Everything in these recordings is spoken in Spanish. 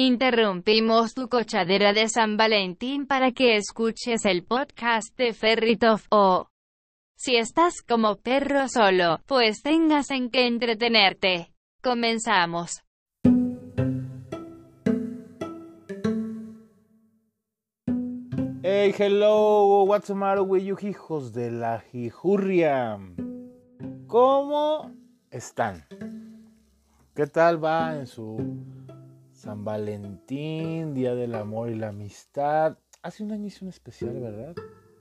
Interrumpimos tu cochadera de San Valentín para que escuches el podcast de Ferritov o si estás como perro solo, pues tengas en qué entretenerte. Comenzamos. Hey, hello, what's the matter with you, hijos de la jijurria? ¿Cómo están? ¿Qué tal va en su San Valentín, Día del Amor y la Amistad? Hace un año hice un especial, ¿verdad?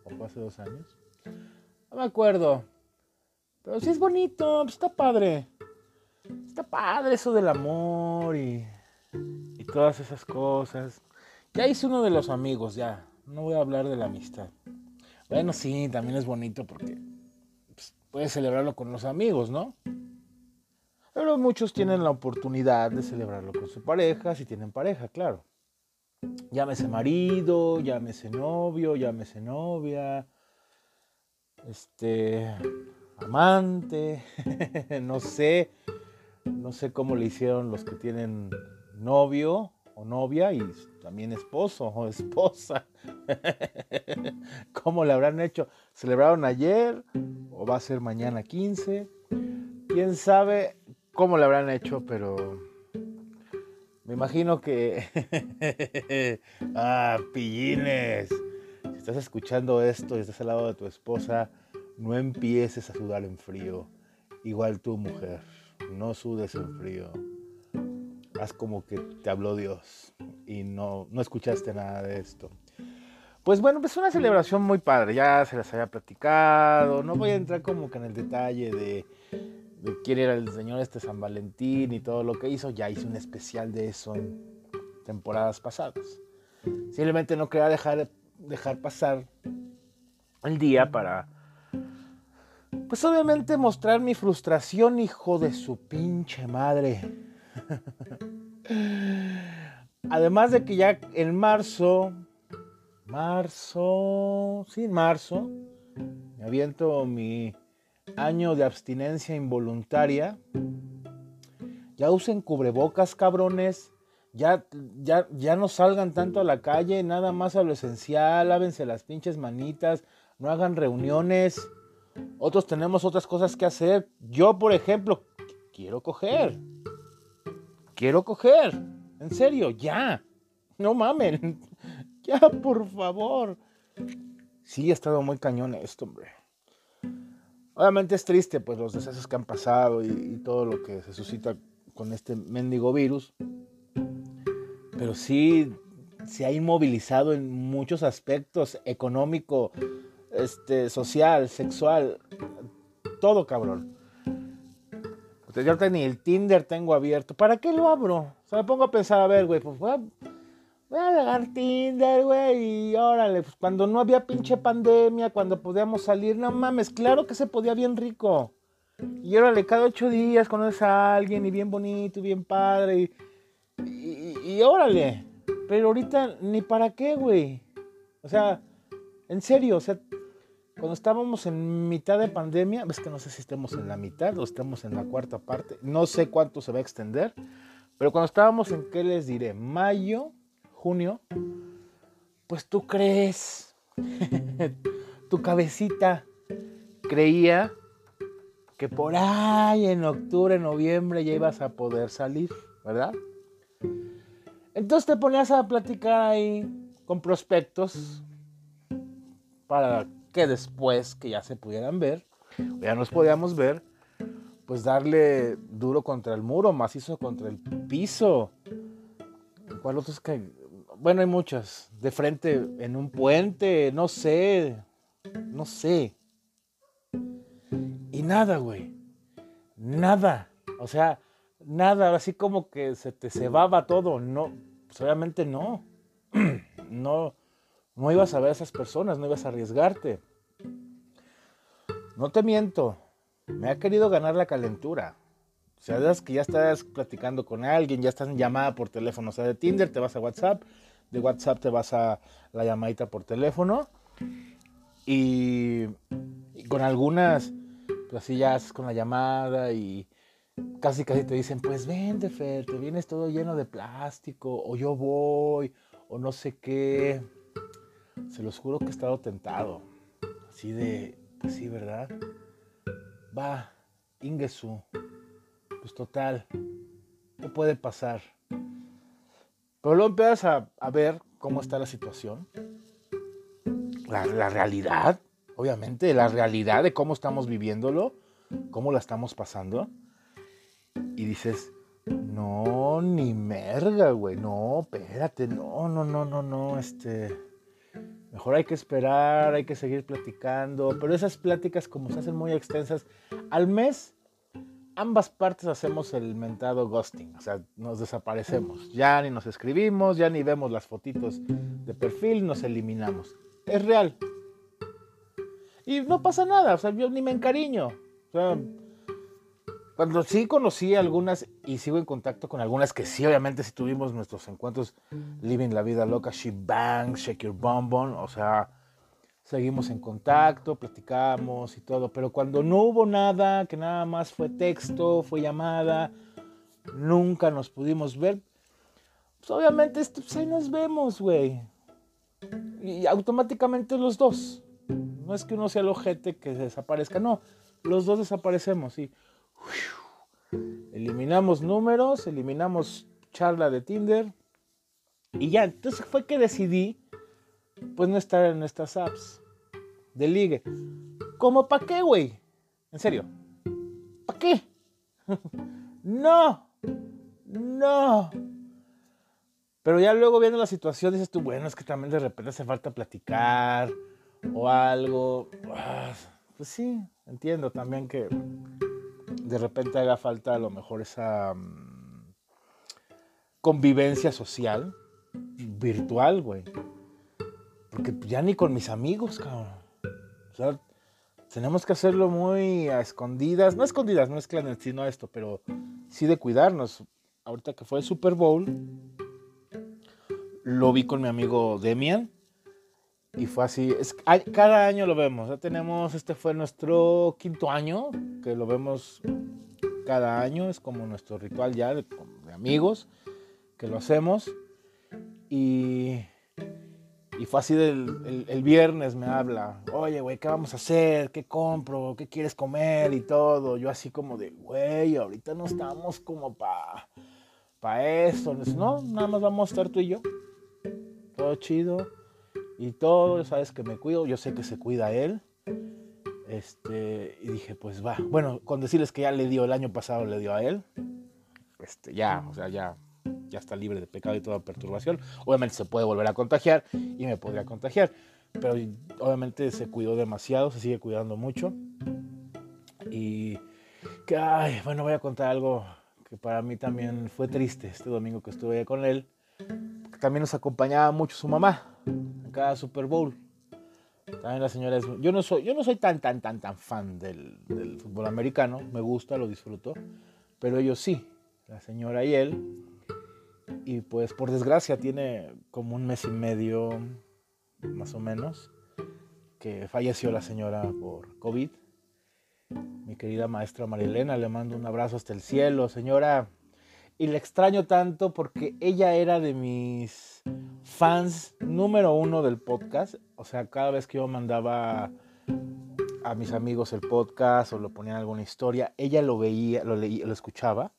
¿O hace dos años? No me acuerdo. Pero sí es bonito, pues está padre. Está padre eso del amor y, y todas esas cosas. Ya hice uno de los amigos, ya. No voy a hablar de la amistad. Bueno, sí, también es bonito porque pues, puedes celebrarlo con los amigos, ¿no? Pero muchos tienen la oportunidad de celebrarlo con su pareja, si tienen pareja, claro. Llámese marido, llámese novio, llámese novia, este, amante, no sé, no sé cómo le hicieron los que tienen novio o novia y también esposo o esposa. ¿Cómo le habrán hecho? ¿Celebraron ayer o va a ser mañana 15? ¿Quién sabe cómo le habrán hecho? Pero me imagino que... ah, pillines. Si estás escuchando esto y estás al lado de tu esposa, no empieces a sudar en frío. Igual tu mujer, no sudes en frío haz como que te habló Dios y no, no escuchaste nada de esto. Pues bueno, pues una celebración muy padre, ya se las había platicado, no voy a entrar como que en el detalle de, de quién era el señor este San Valentín y todo lo que hizo, ya hice un especial de eso en temporadas pasadas. Simplemente no quería dejar, dejar pasar el día para, pues obviamente mostrar mi frustración, hijo de su pinche madre. Además de que ya en marzo, marzo, sí, marzo, me aviento mi año de abstinencia involuntaria. Ya usen cubrebocas, cabrones. Ya, ya, ya no salgan tanto a la calle, nada más a lo esencial, lávense las pinches manitas, no hagan reuniones. Otros tenemos otras cosas que hacer. Yo, por ejemplo, quiero coger quiero coger. En serio, ya. No mamen. Ya, por favor. Sí, ha estado muy cañón esto, hombre. Obviamente es triste, pues, los desastres que han pasado y, todo lo que se suscita con este mendigo virus. Pero sí se ha inmovilizado en muchos aspectos, económico, este, social, sexual, todo cabrón. Yo ni el Tinder tengo abierto. ¿Para qué lo abro? O sea, me pongo a pensar, a ver, güey, pues voy a, voy a Tinder, güey, y órale, pues cuando no había pinche pandemia, cuando podíamos salir, no mames, claro que se podía bien rico. Y órale, cada ocho días conoces a alguien y bien bonito, y bien padre, y, y órale. Pero ahorita ni para qué, güey. O sea, en serio, o sea, cuando estábamos en mitad de pandemia, ves que no sé si estemos en la mitad o estamos en la cuarta parte, no sé cuánto se va a extender, pero cuando estábamos en, ¿qué les diré? Mayo, junio, pues tú crees, tu cabecita creía que por ahí en octubre, noviembre ya ibas a poder salir, ¿verdad? Entonces te ponías a platicar ahí con prospectos para que después que ya se pudieran ver, ya nos podíamos ver, pues darle duro contra el muro, macizo contra el piso. ¿Cuál otro que? Bueno, hay muchas. De frente en un puente, no sé. No sé. Y nada, güey. Nada. O sea, nada. Así como que se te cebaba todo. No, pues obviamente no. no no ibas a ver a esas personas, no ibas a arriesgarte. No te miento, me ha querido ganar la calentura. O sea, que ya estás platicando con alguien, ya estás en llamada por teléfono. O sea, de Tinder te vas a WhatsApp, de WhatsApp te vas a la llamadita por teléfono. Y, con algunas, pues así ya haces con la llamada y, casi casi te dicen, pues vente, Fer, te vienes todo lleno de plástico, o yo voy, o no sé qué. Se los juro que he estado tentado. Así de, pues sí, ¿verdad? Va, Ingesu. Pues total, ¿qué puede pasar? Pero luego empiezas a, a ver cómo está la situación. La, la realidad, obviamente, la realidad de cómo estamos viviéndolo, cómo la estamos pasando. Y dices, no, ni merga, güey, no, espérate, no, no, no, no, no, este, mejor hay que esperar, hay que seguir platicando, pero esas pláticas como se hacen muy extensas, al mes ambas partes hacemos el mentado ghosting, o sea, nos desaparecemos, ya ni nos escribimos, ya ni vemos las fotitos de perfil, nos eliminamos. Es real. Y no pasa nada, o sea, yo ni me encariño. O sea, cuando sí conocí algunas y sigo en contacto con algunas que sí, obviamente, si tuvimos nuestros encuentros Living la Vida Loca, She Bang, Shake Your Bonbon, o sea, seguimos en contacto, platicamos y todo, pero cuando no hubo nada, que nada más fue texto, fue llamada, nunca nos pudimos ver, pues obviamente pues ahí nos vemos, güey. Y automáticamente los dos. No es que uno sea el ojete que desaparezca, no, los dos desaparecemos y eliminamos números, eliminamos charla de Tinder y ya, entonces fue que decidí pues no estar en estas apps de ligue. ¿Cómo para qué, güey? En serio. ¿Para qué? no. No. Pero ya luego viendo la situación dices tú, bueno, es que también de repente hace falta platicar o algo. Ah, pues sí, entiendo también que de repente haga falta a lo mejor esa mm, convivencia social virtual, güey. Porque ya ni con mis amigos, cabrón. O sea, tenemos que hacerlo muy a escondidas. No a escondidas, no es clandestino esto, pero sí de cuidarnos. Ahorita que fue el Super Bowl, lo vi con mi amigo Demian. Y fue así. Cada año lo vemos. Ya tenemos, este fue nuestro quinto año, que lo vemos cada año. Es como nuestro ritual ya de amigos, que lo hacemos. Y y fue así del, el, viernes me habla, oye, güey, ¿qué vamos a hacer? ¿Qué compro? ¿Qué quieres comer? Y todo. Yo así como de, güey, ahorita no estamos como para pa eso. No, nada más vamos a estar tú y yo. Todo chido. Y todo, sabes que me cuido. Yo sé que se cuida él. Este, y dije, pues va. Bueno, con decirles que ya le dio el año pasado, le dio a él. Este, ya, o sea, ya ya está libre de pecado y toda perturbación. Obviamente se puede volver a contagiar y me podría contagiar, pero obviamente se cuidó demasiado, se sigue cuidando mucho. Y que, ay, bueno, voy a contar algo que para mí también fue triste este domingo que estuve con él. También nos acompañaba mucho su mamá en cada Super Bowl. También la señora es, yo no soy, yo no soy tan, tan, tan, tan fan del, del fútbol americano. Me gusta, lo disfruto. Pero ellos sí, la señora y él y pues por desgracia tiene como un mes y medio, más o menos, que falleció la señora por COVID. Mi querida maestra Marilena, le mando un abrazo hasta el cielo, señora. Y le extraño tanto porque ella era de mis fans número uno del podcast. O sea, cada vez que yo mandaba a mis amigos el podcast o lo ponían alguna historia, ella lo veía, lo leía, lo escuchaba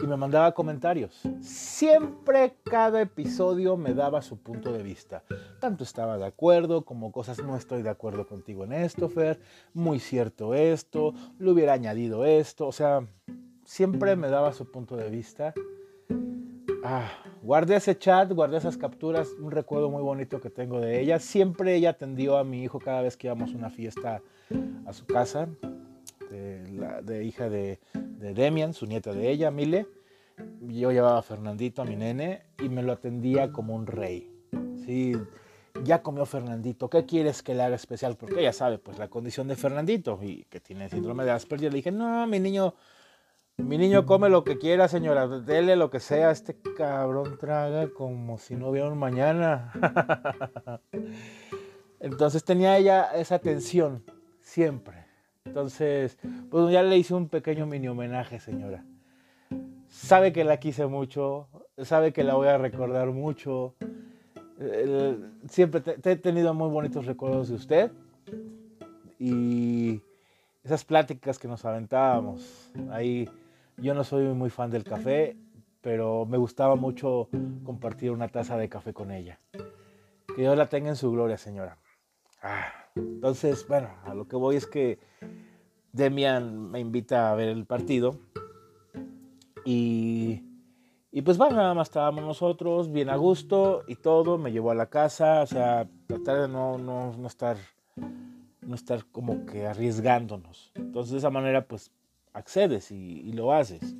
y me mandaba comentarios. Siempre cada episodio me daba su punto de vista. Tanto estaba de acuerdo como cosas no estoy de acuerdo contigo en esto, Fer. Muy cierto esto. Le hubiera añadido esto. O sea, siempre me daba su punto de vista. Ah, guardé ese chat, guardé esas capturas, un recuerdo muy bonito que tengo de ella. Siempre ella atendió a mi hijo cada vez que íbamos a una fiesta a su casa de, hija de, Demian, su nieta de ella, Mile. Yo llevaba a Fernandito, a mi nene, y me lo atendía como un rey. Sí, ya comió Fernandito, ¿qué quieres que le haga especial? Porque ella sabe, pues, la condición de Fernandito y que tiene síndrome de Asperger. Le dije, no, mi niño, mi niño come lo que quiera, señora, dele lo que sea. Este cabrón traga como si no hubiera un mañana. Entonces tenía ella esa atención, siempre Entonces, pues ya le hice un pequeño mini homenaje, señora. Sabe que la quise mucho, sabe que la voy a recordar mucho. siempre he tenido muy bonitos recuerdos de usted y esas pláticas que nos aventábamos. Ahí yo no soy muy fan del café, pero me gustaba mucho compartir una taza de café con ella. Que Dios la tenga en su gloria, señora. Ah, entonces, bueno, a lo que voy es que Demian me invita a ver el partido y, y pues bueno, nada más estábamos nosotros bien a gusto y todo, me llevó a la casa, o sea, tratar de no, no, no estar no estar como que arriesgándonos. Entonces de esa manera pues accedes y, lo haces.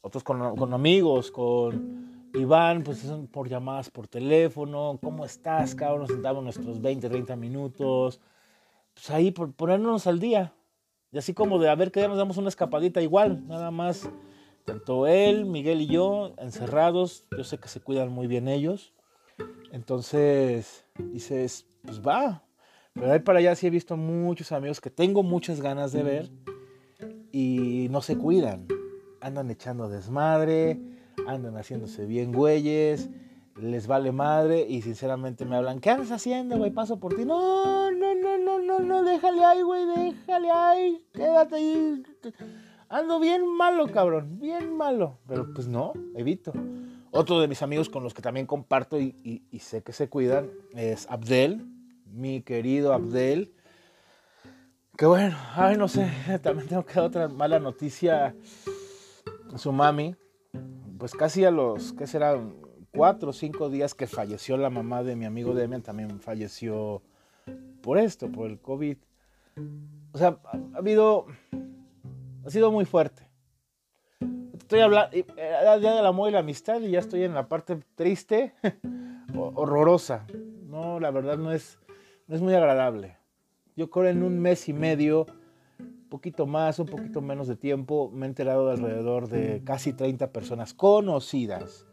Otros con, con, amigos, con Iván, pues son por llamadas por teléfono, ¿cómo estás, cabrón? Nos sentamos nuestros 20, 30 minutos, pues ahí por ponernos al día. Y así como de a ver que ya nos damos una escapadita igual, nada más. Tanto él, Miguel y yo, encerrados, yo sé que se cuidan muy bien ellos. Entonces dices, pues va, pero ahí para allá sí he visto muchos amigos que tengo muchas ganas de ver y no se cuidan. Andan echando desmadre, andan haciéndose bien güeyes, les vale madre y sinceramente me hablan, ¿qué andas haciendo, güey? Paso por ti. No, no, no, no, no, no, déjale ahí, güey, déjale ahí, quédate ahí. Ando bien malo, cabrón, bien malo. Pero pues no, evito. Otro de mis amigos con los que también comparto y, sé que se cuidan es Abdel mi querido Abdel. Que bueno, ay, no sé, también tengo que dar otra mala noticia. Su mami, pues casi a los, ¿qué serán? Cuatro o cinco días que falleció la mamá de mi amigo Demian, también falleció por esto, por el COVID. O sea, ha, habido, ha sido muy fuerte. Estoy hablando, era día del amor y la amistad y ya estoy en la parte triste, horrorosa. No, la verdad no es, no es muy agradable. Yo creo en un mes y medio, poquito más, un poquito menos de tiempo, me he enterado de alrededor de casi 30 personas conocidas.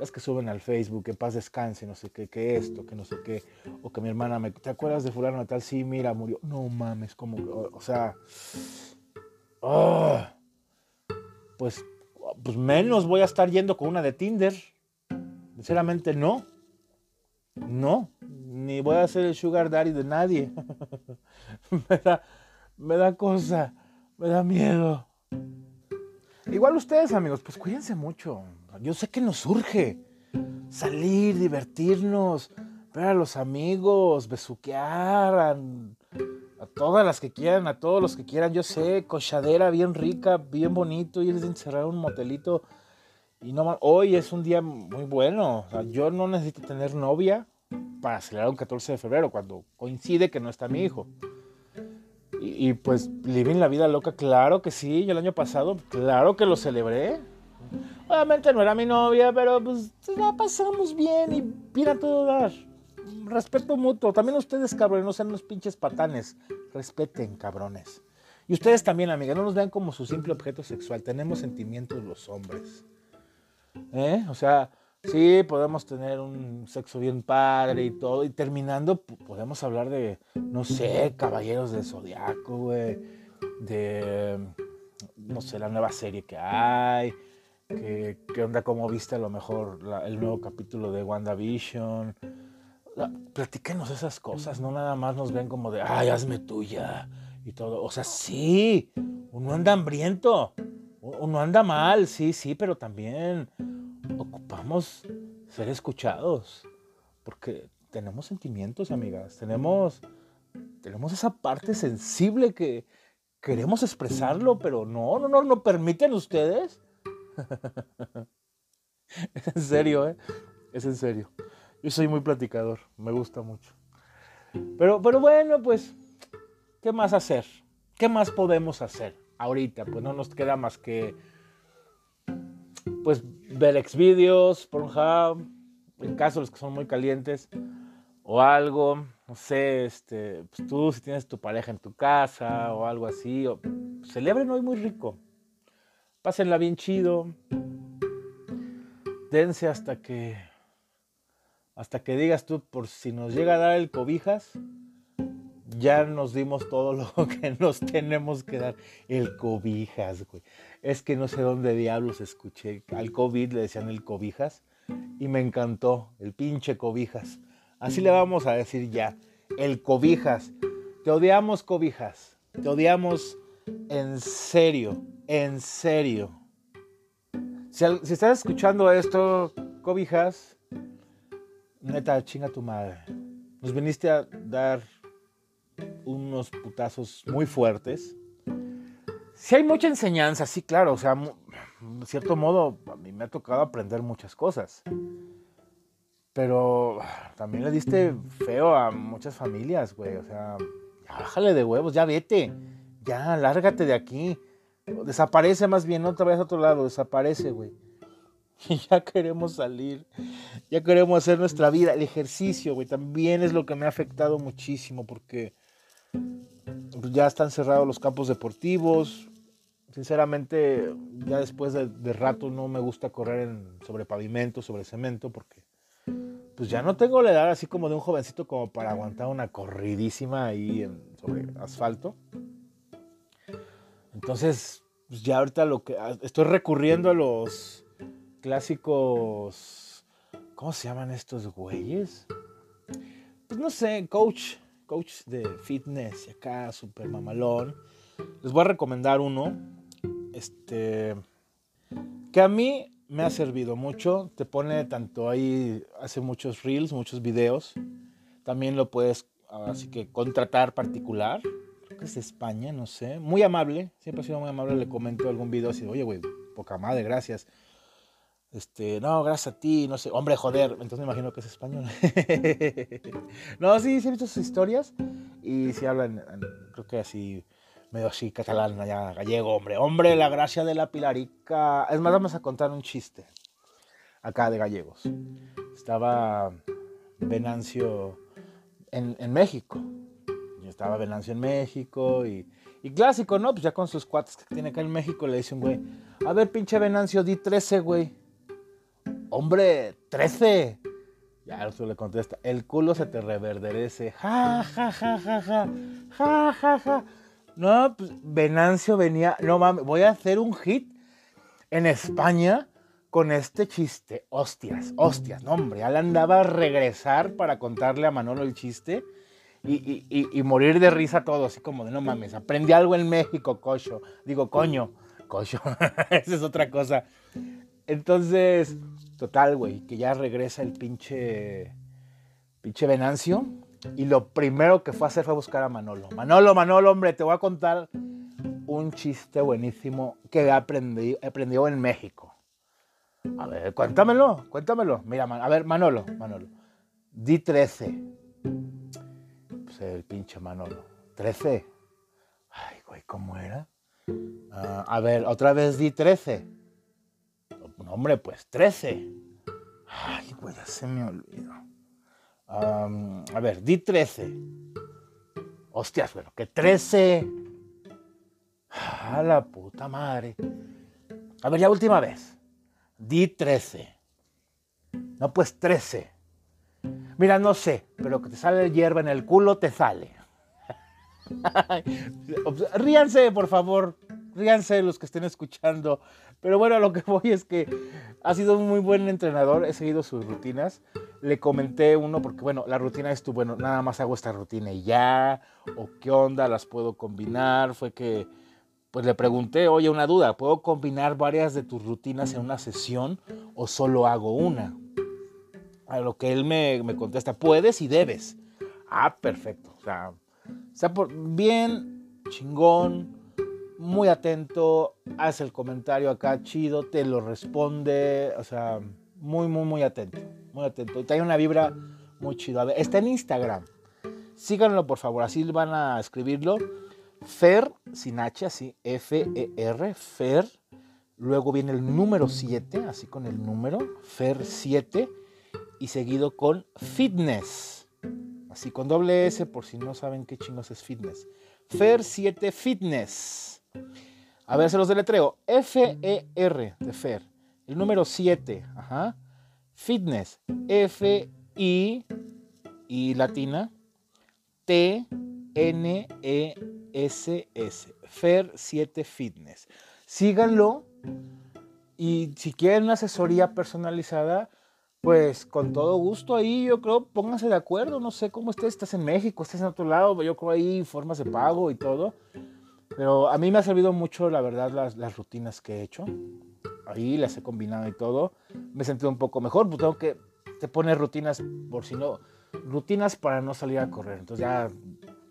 Las que suben al Facebook, que paz descanse, no sé qué, que esto, que no sé qué, o que mi hermana me, ¿te acuerdas de fulano tal? Sí, mira, murió. No mames, como, o, sea, ah, pues, pues menos voy a estar yendo con una de Tinder. Sinceramente no, no, ni voy a ser el sugar daddy de nadie. me, da, cosa, me da miedo. Igual ustedes, amigos, pues cuídense mucho. Yo sé que nos surge salir, divertirnos, ver a los amigos, besuquear a, todas las que quieran, a todos los que quieran. Yo sé, cochadera bien rica, bien bonito, y a encerrar un motelito. Y hoy es un día muy bueno. yo no necesito tener novia para celebrar un 14 de febrero, cuando coincide que no está mi hijo. Y, pues, living la vida loca, claro que sí. Yo el año pasado, claro que lo celebré. Obviamente no era mi novia, pero pues la pasamos bien y bien todo dar. Respeto mutuo. También ustedes, cabrones, no sean unos pinches patanes. Respeten, cabrones. Y ustedes también, amiga, no nos vean como su simple objeto sexual. Tenemos sentimientos los hombres. ¿Eh? O sea, Sí, podemos tener un sexo bien padre y todo. Y terminando, podemos hablar de, no sé, Caballeros del Zodiaco, güey. De, no sé, la nueva serie que hay. Que, onda, como viste a lo mejor el nuevo capítulo de WandaVision. Platíquenos esas cosas, no nada más nos ven como de, ay, hazme tuya y todo. O sea, sí, uno anda hambriento, uno anda mal, sí, sí, pero también ocupamos ser escuchados, porque tenemos sentimientos, amigas, tenemos, tenemos esa parte sensible que queremos expresarlo, pero no, no, no, no permiten ustedes. es en serio, ¿eh? Es en serio. Yo soy muy platicador, me gusta mucho. Pero, pero bueno, pues, ¿qué más hacer? ¿Qué más podemos hacer ahorita? Pues no nos queda más que pues ver Xvideos, Pornhub, en caso de los que son muy calientes, o algo, no sé, este, pues tú si tienes tu pareja en tu casa o algo así, o, celebren hoy muy rico, pásenla bien chido, dense hasta que, hasta que digas tú, por si nos llega a dar el cobijas, ya nos dimos todo lo que nos tenemos que dar. El cobijas, güey. Es que no sé dónde diablos escuché. Al COVID le decían el cobijas y me encantó, el pinche cobijas. Así le vamos a decir ya, el cobijas. Te odiamos, cobijas. Te odiamos en serio, en serio. Si, estás escuchando esto, cobijas, neta, chinga tu madre. Nos viniste a dar unos putazos muy fuertes. Sí hay mucha enseñanza, sí, claro, o sea, de cierto modo a mí me ha tocado aprender muchas cosas. Pero también le diste feo a muchas familias, güey, o sea, ya bájale de huevos, ya vete, ya lárgate de aquí. Desaparece más bien, no te vayas a otro lado, desaparece, güey. Y ya queremos salir, ya queremos hacer nuestra vida. El ejercicio, güey, también es lo que me ha afectado muchísimo porque ya están cerrados los campos deportivos. Sinceramente, ya después de, rato no me gusta correr en, sobre pavimento, sobre cemento, porque pues ya no tengo la edad así como de un jovencito como para aguantar una corridísima ahí sobre asfalto. Entonces, pues ya ahorita lo que estoy recurriendo a los clásicos, ¿cómo se llaman estos güeyes? Pues no sé, coach coach de fitness acá, súper mamalón. Les voy a recomendar uno, este, que a mí me ha servido mucho. Te pone tanto ahí, hace muchos reels, muchos videos. También lo puedes, así que contratar particular. Creo que es de España, no sé. Muy amable, siempre ha sido muy amable. Le comento algún video así, oye, güey, poca madre, gracias. Este, no, gracias a ti, no sé, hombre, joder, entonces me imagino que es español. no, sí, sí he visto sus historias y sí hablan, creo que así, medio así, catalán, allá, gallego, hombre. Hombre, la gracia de la pilarica. Es más, vamos a contar un chiste acá de gallegos. Estaba Venancio en, México. Yo estaba Venancio en México y, y clásico, ¿no? Pues ya con sus cuates que tiene acá en México le dice un güey, a ver, pinche Venancio, di 13, güey hombre, 13. Ya eso le contesta, el culo se te reverderece. Ja, ja, ja, ja, ja, ja, ja, ja. No, pues Venancio venía, no mames, voy a hacer un hit en España con este chiste. Hostias, hostias, no hombre, ya le andaba a regresar para contarle a Manolo el chiste y, y, morir de risa todo, así como de no mames, aprendí algo en México, cocho. Digo, coño, cocho, esa es otra cosa. Entonces, total, güey, que ya regresa el pinche, pinche Venancio. Y lo primero que fue a hacer fue buscar a Manolo. Manolo, Manolo, hombre, te voy a contar un chiste buenísimo que aprendí, aprendió en México. A ver, cuéntamelo, cuéntamelo. Mira, a ver, Manolo, Manolo. Di 13. Pues el pinche Manolo. 13. Ay, güey, ¿cómo era? Ah, a ver, otra vez di 13 hombre, pues 13. Ay, pues ya se me olvidó. a ver, di 13. Hostias, pero que 13. A la puta madre. A ver, ya última vez. Di 13. No, pues 13. Mira, no sé, pero que te sale hierba en el culo, te sale. Ríanse, por favor. Ríanse los que estén escuchando. Pero bueno, lo que voy es que ha sido un muy buen entrenador. He seguido sus rutinas. Le comenté uno porque, bueno, la rutina es tu, bueno, nada más hago esta rutina y ya. O qué onda, las puedo combinar. Fue que, pues le pregunté, oye, una duda, ¿puedo combinar varias de tus rutinas en una sesión o solo hago una? A lo que él me, me contesta, puedes y debes. Ah, perfecto. O sea, está por bien, chingón muy atento, hace el comentario acá chido, te lo responde, o sea, muy, muy, muy atento, muy atento. Y hay una vibra muy chida. Está en Instagram. Síganlo, por favor, así van a escribirlo. Fer, sin H, así, F-E-R, Fer. Luego viene el número 7, así con el número, Fer 7, y seguido con Fitness. Así con doble S, por si no saben qué chingos es Fitness. Fer 7 Fitness. A ver, se los deletreo. F-E-R de Fer. El número 7. Ajá. Fitness. F-I. Y latina. T. N-E-S-S. Fer7 Fitness. Síganlo y si quieren una asesoría personalizada, pues con todo gusto ahí yo creo, pónganse de acuerdo, no sé cómo estés, estás en México, estás en otro lado, yo creo ahí formas de pago y todo. Pero a mí me ha servido mucho, la verdad, las, rutinas que he hecho. Ahí las he combinado y todo. Me he sentido un poco mejor, pues tengo que, te rutinas por si no, rutinas para no salir a correr. Entonces ya,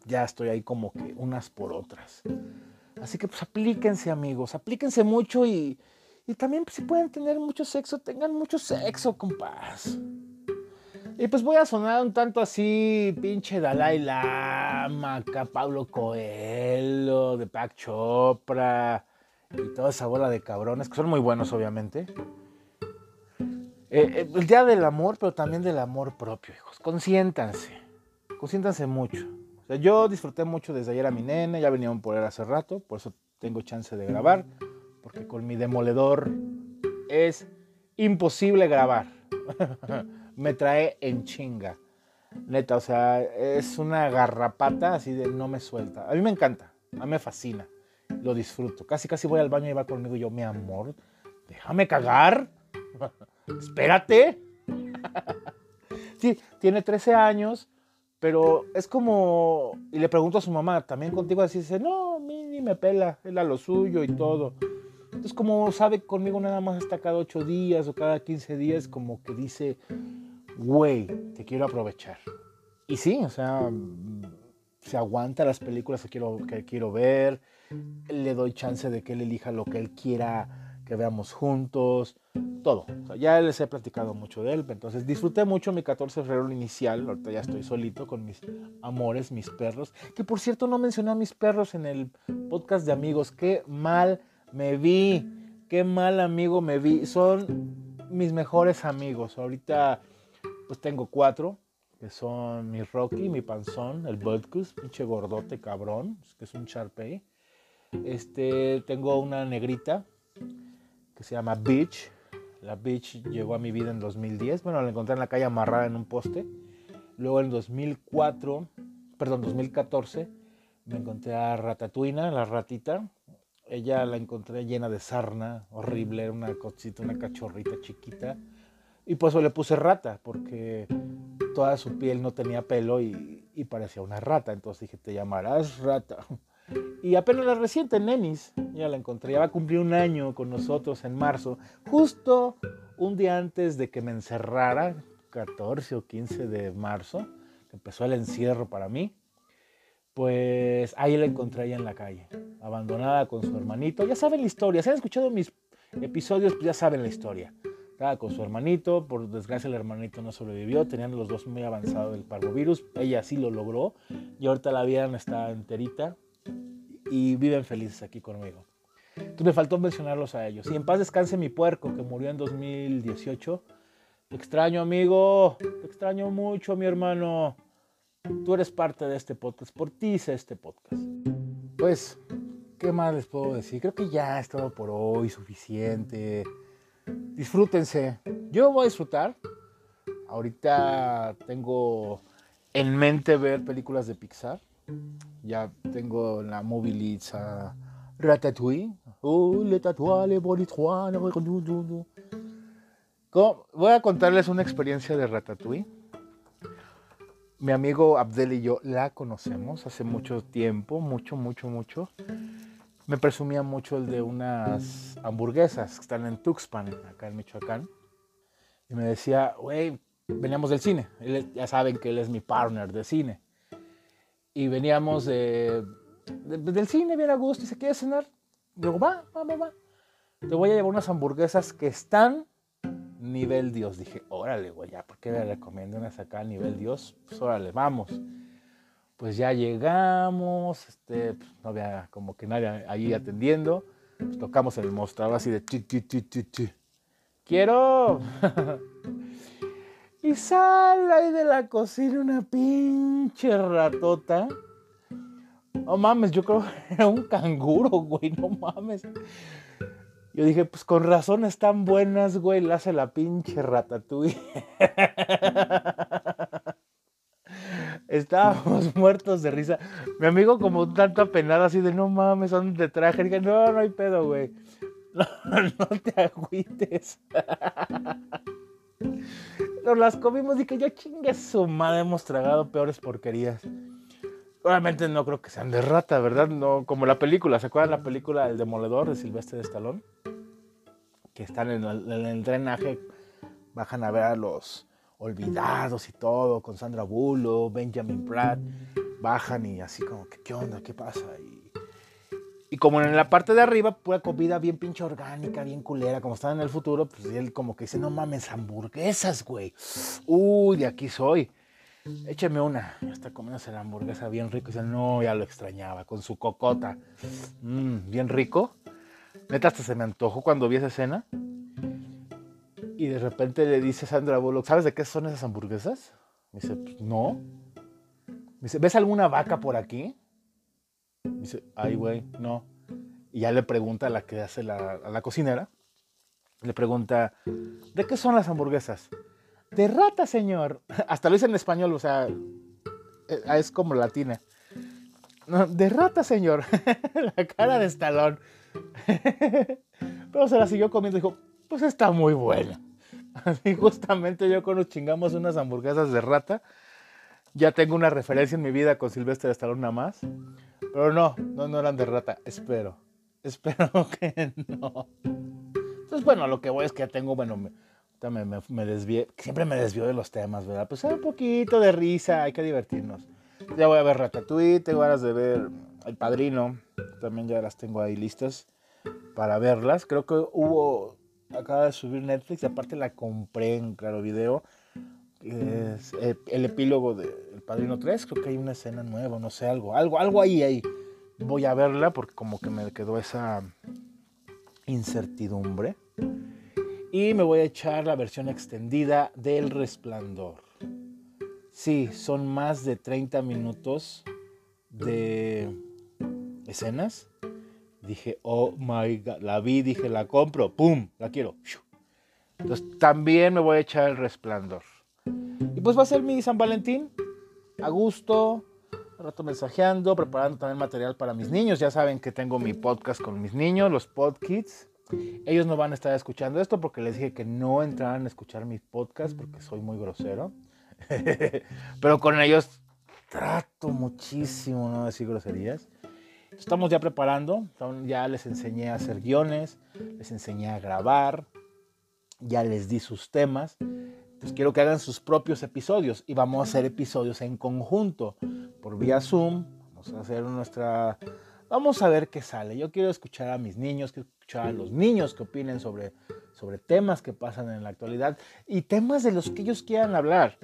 ya estoy ahí como que unas por otras. Así que pues aplíquense amigos, aplíquense mucho y, y también pues, si pueden tener mucho sexo, tengan mucho sexo, compás. Y pues voy a sonar un tanto así, pinche Dalai Lama, acá Pablo Coelho, de Pac Chopra y toda esa bola de cabrones, que son muy buenos obviamente. Eh, eh, el día del amor, pero también del amor propio, hijos. Consiéntanse, consiéntanse mucho. O sea, yo disfruté mucho desde ayer a mi nene, ya venían por él hace rato, por eso tengo chance de grabar, porque con mi demoledor es imposible grabar. me trae en chinga. Neta, o sea, es una garrapata así de no me suelta. A mí me encanta, a mí me fascina, lo disfruto. Casi, casi voy al baño y va conmigo yo, mi amor, déjame cagar. Espérate. sí, tiene 13 años, pero es como, y le pregunto a su mamá, también contigo así, dice, no, a mí ni me pela, él a lo suyo y todo. Entonces, como sabe conmigo nada más está cada 8 días o cada 15 días, como que dice, güey, te quiero aprovechar. Y sí, o sea, se aguanta las películas que quiero, que quiero ver, le doy chance de que él elija lo que él quiera que veamos juntos, todo. ya les he platicado mucho de él, entonces disfruté mucho mi 14 de febrero inicial, ahorita ya estoy solito con mis amores, mis perros, que por cierto no mencioné a mis perros en el podcast de amigos, qué mal me vi, qué mal amigo me vi, son mis mejores amigos, ahorita pues tengo cuatro, que son mi Rocky, mi panzón, el Budkus, pinche gordote cabrón, que es un Sharpei. Este, tengo una negrita que se llama Beach. La Beach llegó a mi vida en 2010. Bueno, la encontré en la calle amarrada en un poste. Luego en 2004, perdón, 2014, me encontré a Ratatuina, la ratita. Ella la encontré llena de sarna, horrible, era una cosita, una cachorrita chiquita y por eso le puse rata, porque toda su piel no tenía pelo y, parecía una rata. Entonces dije, te llamarás rata. Y apenas la reciente, Nenis, ya la encontré, ya va a cumplir un año con nosotros en marzo, justo un día antes de que me encerrara, 14 o 15 de marzo, empezó el encierro para mí, pues ahí la encontré ahí en la calle, abandonada con su hermanito. Ya saben la historia, si han escuchado mis episodios, pues ya saben la historia. Estaba con su hermanito, por desgracia el hermanito no sobrevivió, tenían los dos muy avanzado el parvovirus, ella sí lo logró y ahorita la vida está enterita y viven felices aquí conmigo. Entonces me faltó mencionarlos a ellos. Y en paz descanse mi puerco que murió en 2018. Te extraño amigo, te extraño mucho mi hermano. Tú eres parte de este podcast, por ti hice este podcast. Pues, ¿qué más les puedo decir? Creo que ya es todo por hoy, suficiente disfrútense. Yo voy a disfrutar. Ahorita tengo en mente ver películas de Pixar. Ya tengo la movie a Ratatouille. Oh, Voy a contarles una experiencia de Ratatouille. Mi amigo Abdel y yo la conocemos hace mucho tiempo, mucho, mucho, mucho me presumía mucho el de unas hamburguesas que están en Tuxpan, acá en Michoacán. Y me decía, güey, veníamos del cine. ya saben que él es mi partner de cine. Y veníamos de, del cine bien a gusto y se quiere cenar. Va, va, va, va. Te voy a llevar unas hamburguesas que están nivel Dios. Dije, órale, güey, ya, ¿por qué le recomiendo unas acá nivel Dios? Pues órale, vamos pues ya llegamos, este, pues, no había como que nadie ahí atendiendo, pues tocamos el mostrador así de ti, ti, ti, quiero. y sale ahí de la cocina una pinche ratota. No mames, yo creo que era un canguro, güey, no mames. Yo dije, pues con razón están buenas, güey, le hace la pinche ratatouille. estábamos muertos de risa. Mi amigo como tanto apenado así de, no mames, son de traje. dije, no, no hay pedo, güey. No, te agüites. Nos las comimos y que yo chingue su madre, hemos tragado peores porquerías. Obviamente no creo que sean de rata, ¿verdad? No, como la película, ¿se acuerdan la película El Demoledor de Silvestre de Stallone? Que están en el drenaje, bajan a ver a los olvidados y todo, con Sandra Bullock, Benjamin Pratt, bajan y así como que, ¿qué onda? ¿Qué pasa? Y, y como en la parte de arriba, pura comida bien pinche orgánica, bien culera, como están en el futuro, pues él como que dice, no mames, hamburguesas, güey. Uy, de aquí soy. Écheme una. Ya está comiéndose la hamburguesa bien rico. Y dice, no, ya lo extrañaba, con su cocota. Mm, bien rico. Neta, hasta se me antojó cuando vi esa escena. Y de repente le dice Sandra Bullock, ¿sabes de qué son esas hamburguesas? Me dice, pues, no. Me dice, ¿ves alguna vaca por aquí? Dice, ay, güey, no. Y ya le pregunta a la que hace la, a la cocinera, le pregunta, ¿de qué son las hamburguesas? De rata, señor. Hasta lo dice en español, o sea, eh, es como latina. No, de rata, señor. la cara de estalón. Pero se la siguió comiendo y dijo, pues está muy buena. Así justamente yo cuando chingamos unas hamburguesas de rata, ya tengo una referencia en mi vida con Silvestre Stallone nada más. Pero no, no, no eran de rata. Espero. Espero que no. Entonces, bueno, lo que voy es que ya tengo, bueno, me, me, me, desvié. Siempre me desvío de los temas, ¿verdad? Pues un poquito de risa, hay que divertirnos. Ya voy a ver Ratatouille, tengo ganas de ver El Padrino. También ya las tengo ahí listas para verlas. Creo que hubo, acaba de subir Netflix, aparte la compré en Claro Video. El epílogo de El Padrino 3, creo que hay una escena nueva, no sé, algo, algo, algo ahí, ahí. Voy a verla porque como que me quedó esa incertidumbre. Y me voy a echar la versión extendida del Resplandor. Sí, son más de 30 minutos de escenas. Dije, oh my god, la vi, dije, la compro, ¡pum! La quiero. Entonces también me voy a echar el Resplandor. Y pues va a ser mi San Valentín, a gusto, un rato mensajeando, preparando también material para mis niños. Ya saben que tengo mi podcast con mis niños, los Podkids. Ellos no van a estar escuchando esto porque les dije que no entraran a escuchar mis podcasts porque soy muy grosero. Pero con ellos trato muchísimo no decir groserías. Estamos ya preparando, ya les enseñé a hacer guiones, les enseñé a grabar, ya les di sus temas. Entonces quiero que hagan sus propios episodios y vamos a hacer episodios en conjunto por vía Zoom. Vamos a hacer nuestra... Vamos a ver qué sale. Yo quiero escuchar a mis niños, quiero escuchar a los niños que opinen sobre, sobre temas que pasan en la actualidad y temas de los que ellos quieran hablar.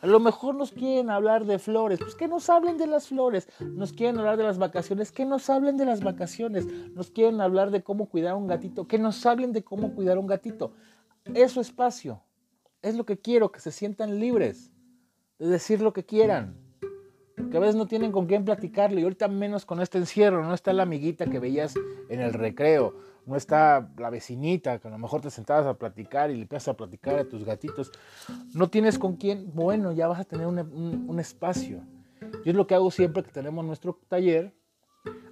A lo mejor nos quieren hablar de flores, pues que nos hablen de las flores. Nos quieren hablar de las vacaciones, que nos hablen de las vacaciones. Nos quieren hablar de cómo cuidar a un gatito, que nos hablen de cómo cuidar a un gatito. Es espacio. Es lo que quiero, que se sientan libres de decir lo que quieran. Porque a veces no tienen con quién platicarle y ahorita menos con este encierro. No está la amiguita que veías en el recreo, no está la vecinita que a lo mejor te sentabas a platicar y le empiezas a platicar a tus gatitos. No tienes con quién, bueno, ya vas a tener un, espacio. Yo es lo que hago siempre que tenemos nuestro taller.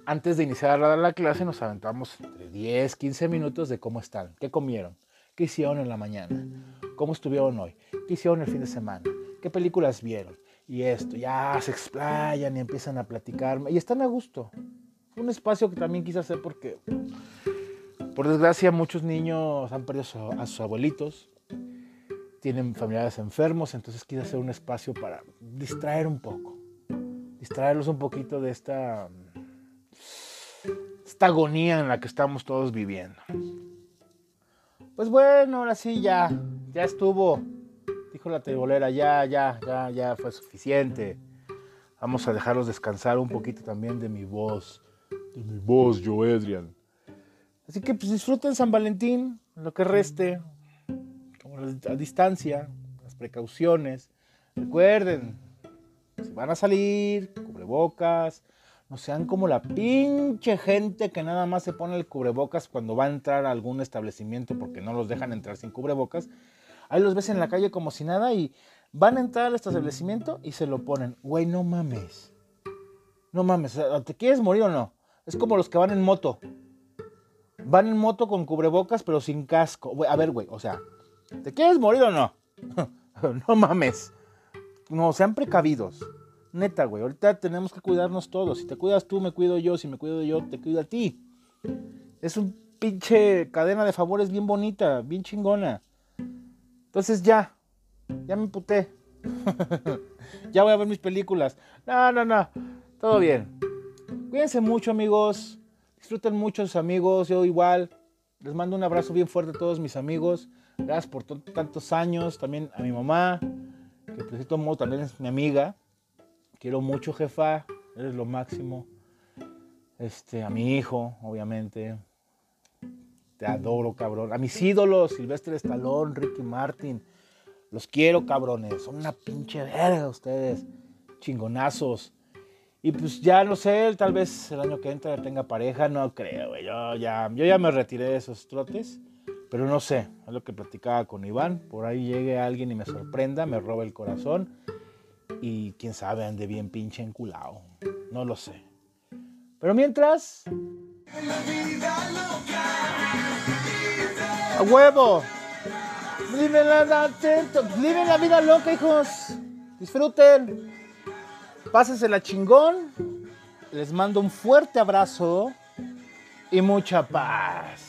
Antes de iniciar la, la clase nos aventamos entre 10, 15 minutos de cómo están, qué comieron, qué hicieron en la mañana, cómo estuvieron hoy, qué hicieron el fin de semana, qué películas vieron. Y esto, ya se explayan y empiezan a platicarme. Y están a gusto. Un espacio que también quise hacer porque por desgracia, muchos niños han perdido a sus abuelitos, tienen familiares enfermos, entonces quise hacer un espacio para distraer un poco, distraerlos un poquito de esta, esta agonía en la que estamos todos viviendo. Pues bueno, ahora sí ya, ya estuvo, dijo la tebolera, ya, ya, ya, ya fue suficiente. Vamos a dejarlos descansar un poquito también de mi voz, de mi voz, yo, Adrian. Así que pues disfruten San Valentín, lo que reste, como a distancia, las precauciones. Recuerden, si van a salir, cubrebocas, no sean como la pinche gente que nada más se pone el cubrebocas cuando va a entrar a algún establecimiento porque no los dejan entrar sin cubrebocas. Ahí los ves en la calle como si nada y Van a entrar al establecimiento y se lo ponen. Güey, no mames. No mames, ¿te quieres morir o no? Es como los que van en moto. Van en moto con cubrebocas, pero sin casco. a ver, güey, o sea, ¿te quieres morir o no? no mames. No, sean precavidos. Neta, güey, ahorita tenemos que cuidarnos todos. Si te cuidas tú, me cuido yo. Si me cuido yo, te cuido a ti. Es un pinche cadena de favores bien bonita, bien chingona. Entonces ya, ya me puté. ya voy a ver mis películas. No, no, no. Todo bien. Cuídense mucho, amigos. Disfruten mucho sus amigos. Yo igual. Les mando un abrazo bien fuerte a todos mis amigos. Gracias por tantos años. También a mi mamá, que de cierto modo también es mi amiga. Quiero mucho, jefa. Eres lo máximo. Este, a mi hijo, obviamente. Te adoro, cabrón. A mis ídolos, Silvestre Stallone, Ricky Martin. Los quiero, cabrones. Son una pinche verga ustedes. Chingonazos. Y pues ya no sé, tal vez el año que entra tenga pareja. No creo, güey. Yo ya, yo ya me retiré de esos trotes. Pero no sé, es lo que platicaba con Iván. Por ahí llegue alguien y me sorprenda, me roba el corazón. Y quién sabe, ande bien pinche enculado. No lo sé. Pero mientras. ¡A huevo! Viven la, viven la vida loca, hijos. Disfruten. Pásensela chingón. Les mando un fuerte abrazo y mucha paz.